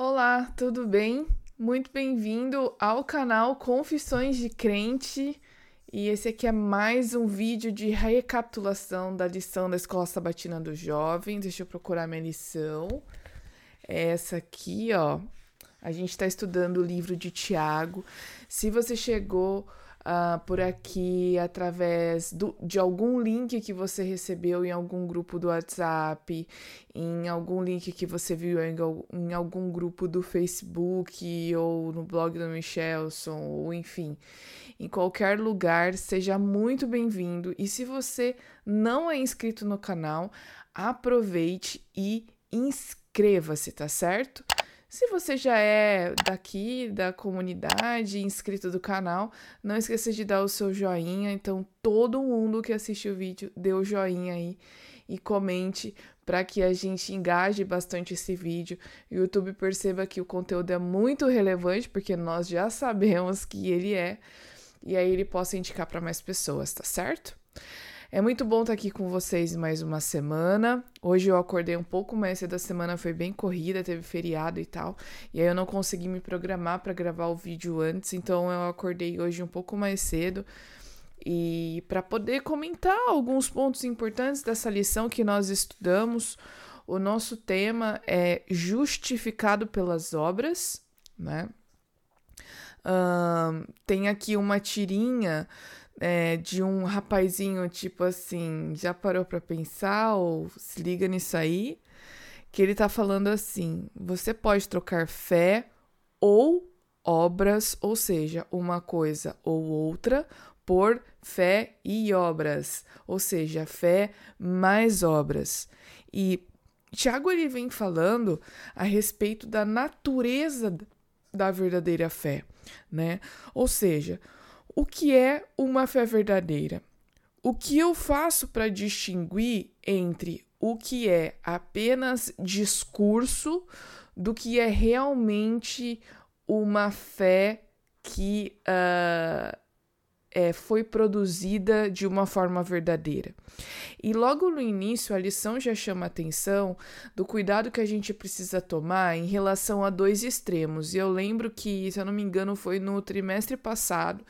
Olá, tudo bem? Muito bem-vindo ao canal Confissões de Crente. E esse aqui é mais um vídeo de recapitulação da lição da Escola Sabatina do Jovem. Deixa eu procurar minha lição. É essa aqui, ó. A gente está estudando o livro de Tiago. Se você chegou uh, por aqui através do, de algum link que você recebeu em algum grupo do WhatsApp, em algum link que você viu em, em algum grupo do Facebook ou no blog do Michelson, ou enfim, em qualquer lugar, seja muito bem-vindo. E se você não é inscrito no canal, aproveite e inscreva-se, tá certo? Se você já é daqui da comunidade, inscrito do canal, não esqueça de dar o seu joinha. Então, todo mundo que assiste o vídeo, dê o joinha aí e comente para que a gente engaje bastante esse vídeo. O YouTube perceba que o conteúdo é muito relevante, porque nós já sabemos que ele é, e aí ele possa indicar para mais pessoas, tá certo? É muito bom estar aqui com vocês mais uma semana. Hoje eu acordei um pouco mais cedo, a semana foi bem corrida, teve feriado e tal. E aí eu não consegui me programar para gravar o vídeo antes, então eu acordei hoje um pouco mais cedo e para poder comentar alguns pontos importantes dessa lição que nós estudamos. O nosso tema é justificado pelas obras, né? Tem aqui uma tirinha é, de um rapazinho, tipo assim, já parou para pensar ou se liga nisso aí? Que ele tá falando assim: você pode trocar fé ou obras, ou seja, uma coisa ou outra, por fé e obras, ou seja, fé mais obras. E Tiago ele vem falando a respeito da natureza da verdadeira fé, né? Ou seja, o que é uma fé verdadeira? O que eu faço para distinguir entre o que é apenas discurso do que é realmente uma fé que uh, é, foi produzida de uma forma verdadeira. E logo no início, a lição já chama atenção do cuidado que a gente precisa tomar em relação a dois extremos. E eu lembro que, se eu não me engano, foi no trimestre passado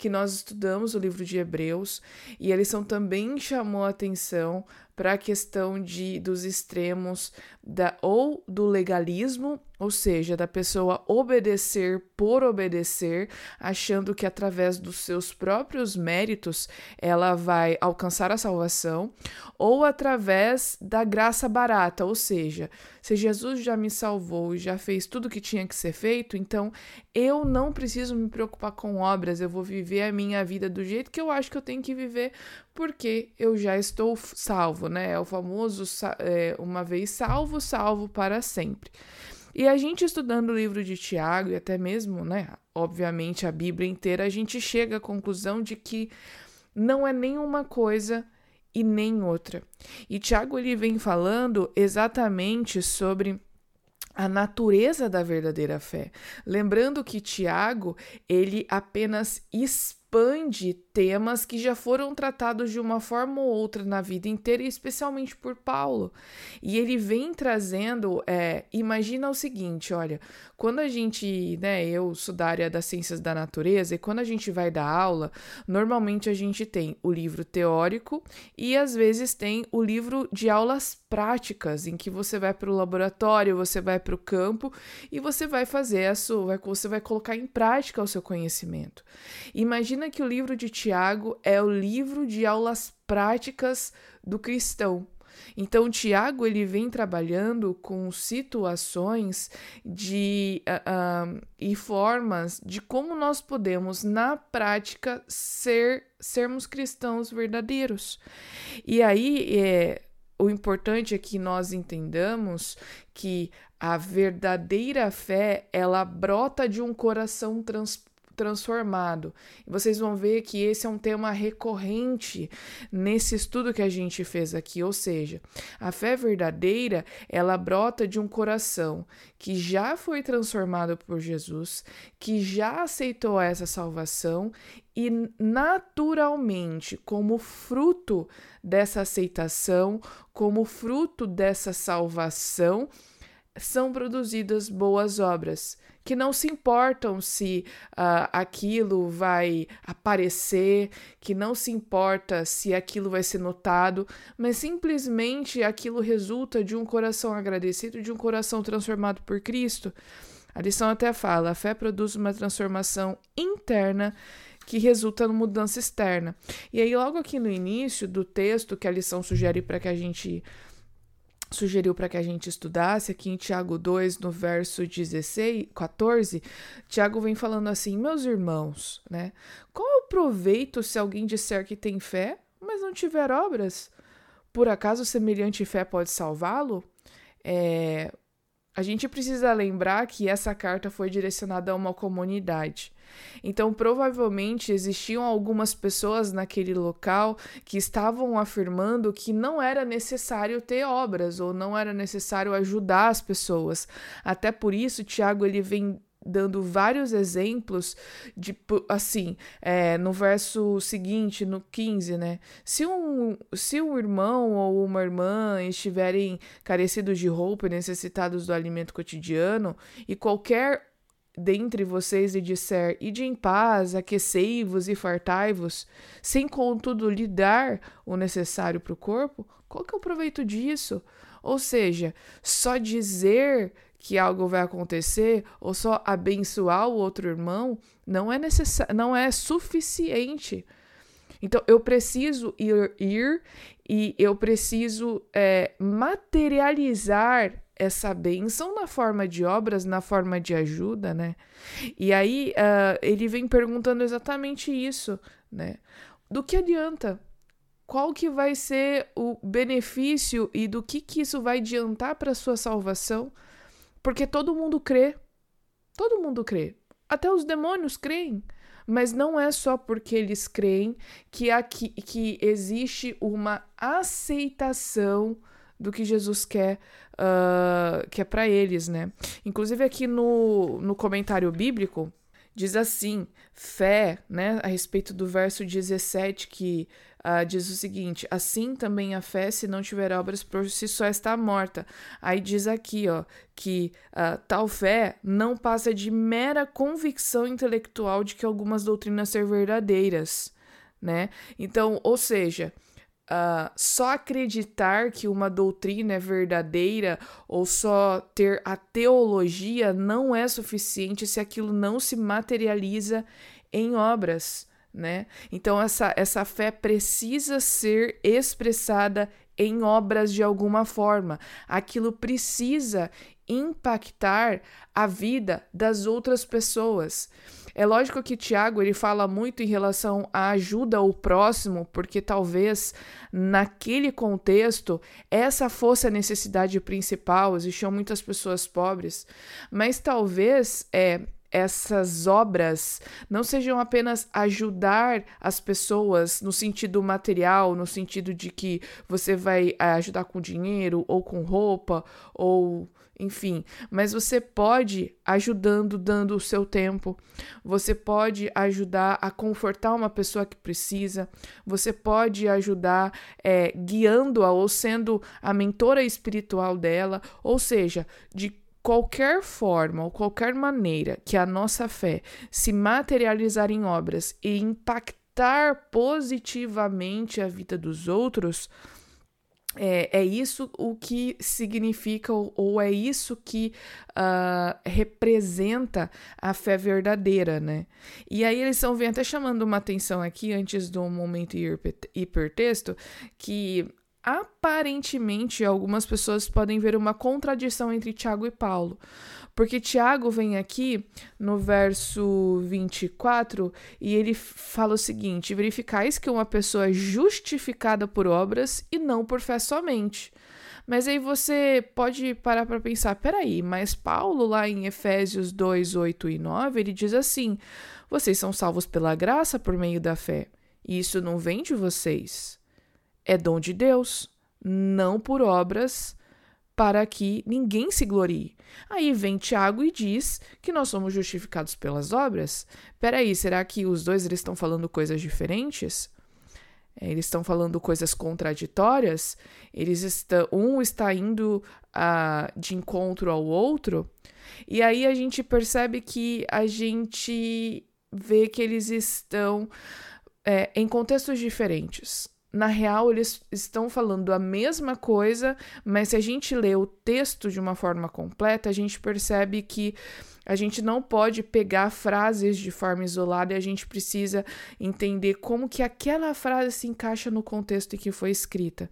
que nós estudamos o livro de Hebreus e a lição também chamou atenção para a questão de dos extremos da ou do legalismo, ou seja, da pessoa obedecer por obedecer, achando que através dos seus próprios méritos ela vai alcançar a salvação, ou através da graça barata, ou seja, se Jesus já me salvou e já fez tudo o que tinha que ser feito, então eu não preciso me preocupar com obras, eu vou viver a minha vida do jeito que eu acho que eu tenho que viver, porque eu já estou salvo, né? É o famoso é, uma vez salvo, salvo para sempre. E a gente estudando o livro de Tiago, e até mesmo, né, obviamente a Bíblia inteira, a gente chega à conclusão de que não é nenhuma coisa e nem outra. E Tiago ele vem falando exatamente sobre a natureza da verdadeira fé. Lembrando que Tiago, ele apenas expande temas que já foram tratados de uma forma ou outra na vida inteira, especialmente por Paulo. E ele vem trazendo, é, imagina o seguinte, olha, quando a gente, né, eu sou da área das ciências da natureza, e quando a gente vai dar aula, normalmente a gente tem o livro teórico e às vezes tem o livro de aulas práticas, em que você vai para o laboratório, você vai para o campo e você vai fazer isso, você vai colocar em prática o seu conhecimento. Imagina que o livro de Tiago é o livro de aulas práticas do cristão. Então, Tiago ele vem trabalhando com situações de uh, uh, e formas de como nós podemos, na prática, ser sermos cristãos verdadeiros. E aí é, o importante é que nós entendamos que a verdadeira fé ela brota de um coração transparente transformado. E vocês vão ver que esse é um tema recorrente nesse estudo que a gente fez aqui, ou seja, a fé verdadeira, ela brota de um coração que já foi transformado por Jesus, que já aceitou essa salvação e naturalmente, como fruto dessa aceitação, como fruto dessa salvação, são produzidas boas obras, que não se importam se uh, aquilo vai aparecer, que não se importa se aquilo vai ser notado, mas simplesmente aquilo resulta de um coração agradecido, de um coração transformado por Cristo. A lição até fala: a fé produz uma transformação interna que resulta na mudança externa. E aí, logo aqui no início do texto que a lição sugere para que a gente sugeriu para que a gente estudasse aqui em Tiago 2, no verso 16, 14, Tiago vem falando assim: "Meus irmãos, né? Qual é o proveito se alguém disser que tem fé, mas não tiver obras? Por acaso semelhante fé pode salvá-lo?" É, a gente precisa lembrar que essa carta foi direcionada a uma comunidade. Então, provavelmente existiam algumas pessoas naquele local que estavam afirmando que não era necessário ter obras ou não era necessário ajudar as pessoas. Até por isso, Tiago ele vem dando vários exemplos de assim é, no verso seguinte no 15 né? Se um se um irmão ou uma irmã estiverem carecidos de roupa e necessitados do alimento cotidiano e qualquer dentre vocês lhe disser ide em paz aquecei-vos e fartai-vos sem contudo lhe dar o necessário para o corpo qual que é o proveito disso? Ou seja só dizer que algo vai acontecer ou só abençoar o outro irmão não é necessário, não é suficiente. Então eu preciso ir, ir e eu preciso é, materializar essa bênção na forma de obras, na forma de ajuda, né? E aí uh, ele vem perguntando exatamente isso, né? Do que adianta? Qual que vai ser o benefício e do que, que isso vai adiantar para sua salvação? Porque todo mundo crê. Todo mundo crê. Até os demônios creem. Mas não é só porque eles creem que, aqui, que existe uma aceitação do que Jesus quer, uh, que é para eles, né? Inclusive aqui no, no comentário bíblico diz assim, fé, né, a respeito do verso 17 que Uh, diz o seguinte: assim também a fé, se não tiver obras por si só, está morta. Aí diz aqui, ó, que uh, tal fé não passa de mera convicção intelectual de que algumas doutrinas são verdadeiras, né? Então, ou seja, Uh, só acreditar que uma doutrina é verdadeira ou só ter a teologia não é suficiente se aquilo não se materializa em obras né? Então essa essa fé precisa ser expressada em obras de alguma forma. Aquilo precisa impactar a vida das outras pessoas. É lógico que Tiago ele fala muito em relação à ajuda ao próximo, porque talvez naquele contexto essa fosse a necessidade principal. Existiam muitas pessoas pobres, mas talvez é essas obras não sejam apenas ajudar as pessoas no sentido material, no sentido de que você vai eh, ajudar com dinheiro ou com roupa ou enfim, mas você pode ajudando, dando o seu tempo, você pode ajudar a confortar uma pessoa que precisa, você pode ajudar é, guiando-a ou sendo a mentora espiritual dela, ou seja, de qualquer forma ou qualquer maneira que a nossa fé se materializar em obras e impactar positivamente a vida dos outros, é, é isso o que significa, ou, ou é isso que uh, representa a fé verdadeira, né? E aí eles estão vem até chamando uma atenção aqui, antes do momento hipertexto, que aparentemente algumas pessoas podem ver uma contradição entre Tiago e Paulo. Porque Tiago vem aqui no verso 24 e ele fala o seguinte: verificais que uma pessoa é justificada por obras e não por fé somente. Mas aí você pode parar para pensar: peraí, mas Paulo, lá em Efésios 2, 8 e 9, ele diz assim: vocês são salvos pela graça por meio da fé. E isso não vem de vocês é dom de Deus, não por obras, para que ninguém se glorie. Aí vem Tiago e diz que nós somos justificados pelas obras. Peraí, será que os dois eles estão falando coisas diferentes? é, eles estão falando coisas contraditórias, eles estão, um está indo uh, de encontro ao outro, e aí a gente percebe que a gente vê que eles estão é, em contextos diferentes. Na real, eles estão falando a mesma coisa, mas se a gente lê o texto de uma forma completa, a gente percebe que a gente não pode pegar frases de forma isolada e a gente precisa entender como que aquela frase se encaixa no contexto em que foi escrita.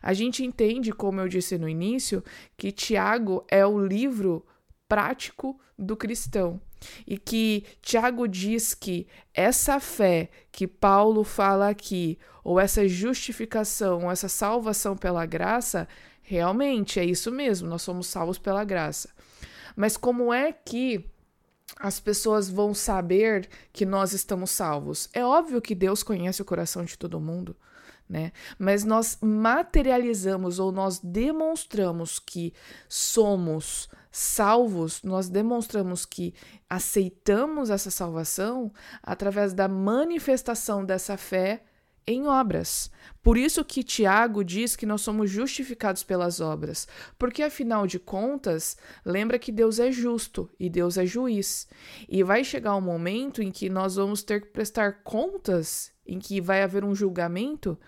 A gente entende, como eu disse no início, que Tiago é o livro prático do cristão. E que Tiago diz que essa fé que Paulo fala aqui, ou essa justificação, ou essa salvação pela graça, realmente é isso mesmo, nós somos salvos pela graça. Mas como é que as pessoas vão saber que nós estamos salvos? É óbvio que Deus conhece o coração de todo mundo. Né? Mas nós materializamos ou nós demonstramos que somos salvos, nós demonstramos que aceitamos essa salvação através da manifestação dessa fé em obras. Por isso que Tiago diz que nós somos justificados pelas obras, porque afinal de contas, lembra que Deus é justo e Deus é juiz. E vai chegar um momento em que nós vamos ter que prestar contas, em que vai haver um julgamento.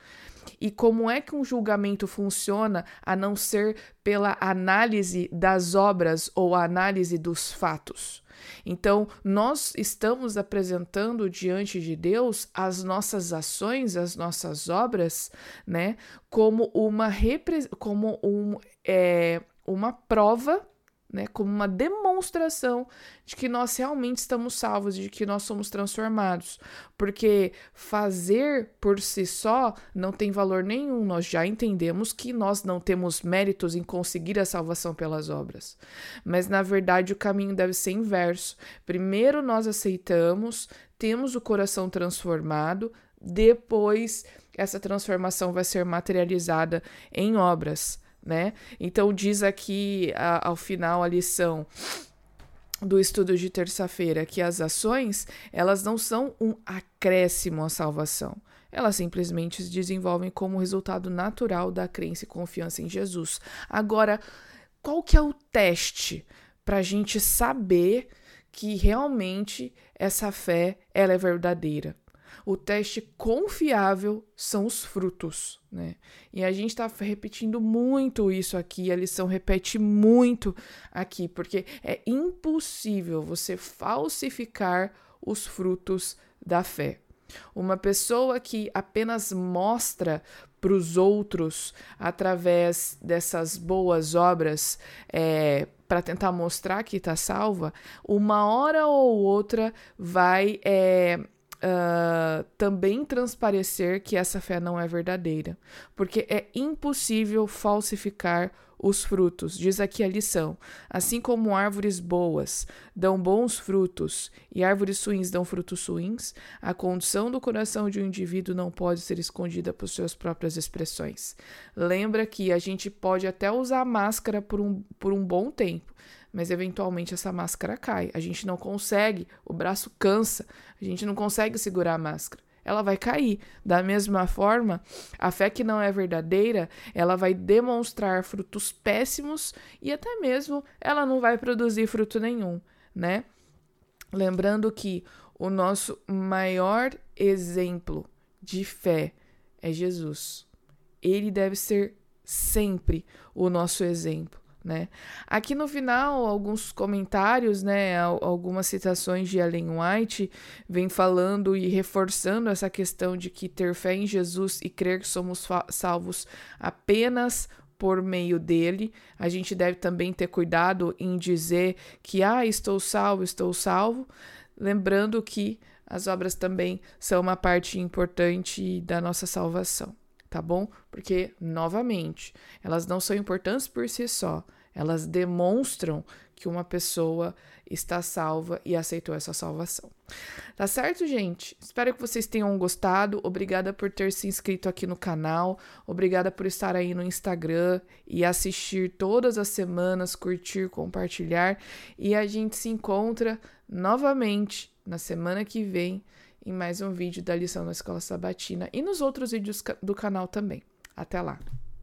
E como é que um julgamento funciona a não ser pela análise das obras ou a análise dos fatos? Então, nós estamos apresentando diante de Deus as nossas ações, as nossas obras, né, como uma, como um, é, uma prova né, como uma demonstração de que nós realmente estamos salvos, de que nós somos transformados. Porque fazer por si só não tem valor nenhum. Nós já entendemos que nós não temos méritos em conseguir a salvação pelas obras. Mas na verdade o caminho deve ser inverso. Primeiro nós aceitamos, temos o coração transformado, depois essa transformação vai ser materializada em obras né? Então diz aqui a, ao final a lição do estudo de terça-feira que as ações, elas não são um acréscimo à salvação. Elas simplesmente se desenvolvem como resultado natural da crença e confiança em Jesus. Agora, qual que é o teste para a gente saber que realmente essa fé ela é verdadeira? O teste confiável são os frutos, né? E a gente está repetindo muito isso aqui, a lição repete muito aqui, porque é impossível você falsificar os frutos da fé. Uma pessoa que apenas mostra para os outros através dessas boas obras é, para tentar mostrar que está salva, uma hora ou outra vai é, uh, também transparecer que essa fé não é verdadeira, porque é impossível falsificar os frutos. Diz aqui a lição: assim como árvores boas dão bons frutos e árvores ruins dão frutos ruins, a condição do coração de um indivíduo não pode ser escondida por suas próprias expressões. Lembra que a gente pode até usar máscara por um, por um bom tempo, mas eventualmente essa máscara cai. A gente não consegue, o braço cansa, a gente não consegue segurar a máscara. Ela vai cair. Da mesma forma, a fé que não é verdadeira, ela vai demonstrar frutos péssimos e até mesmo ela não vai produzir fruto nenhum, né? Lembrando que o nosso maior exemplo de fé é Jesus. Ele deve ser sempre o nosso exemplo né? Aqui no final, alguns comentários, né, algumas citações de Ellen White vem falando e reforçando essa questão de que ter fé em Jesus e crer que somos salvos apenas por meio dele. A gente deve também ter cuidado em dizer que ah, estou salvo, estou salvo, lembrando que as obras também são uma parte importante da nossa salvação tá bom? Porque, novamente, elas não são importantes por si só, elas demonstram que uma pessoa está salva e aceitou essa salvação. Tá certo, gente? Espero que vocês tenham gostado. Obrigada por ter se inscrito aqui no canal. Obrigada por estar aí no Instagram e assistir todas as semanas, curtir, compartilhar. E a gente se encontra novamente na semana que vem em mais um vídeo da lição da Escola Sabatina e nos outros vídeos do canal também. Até lá!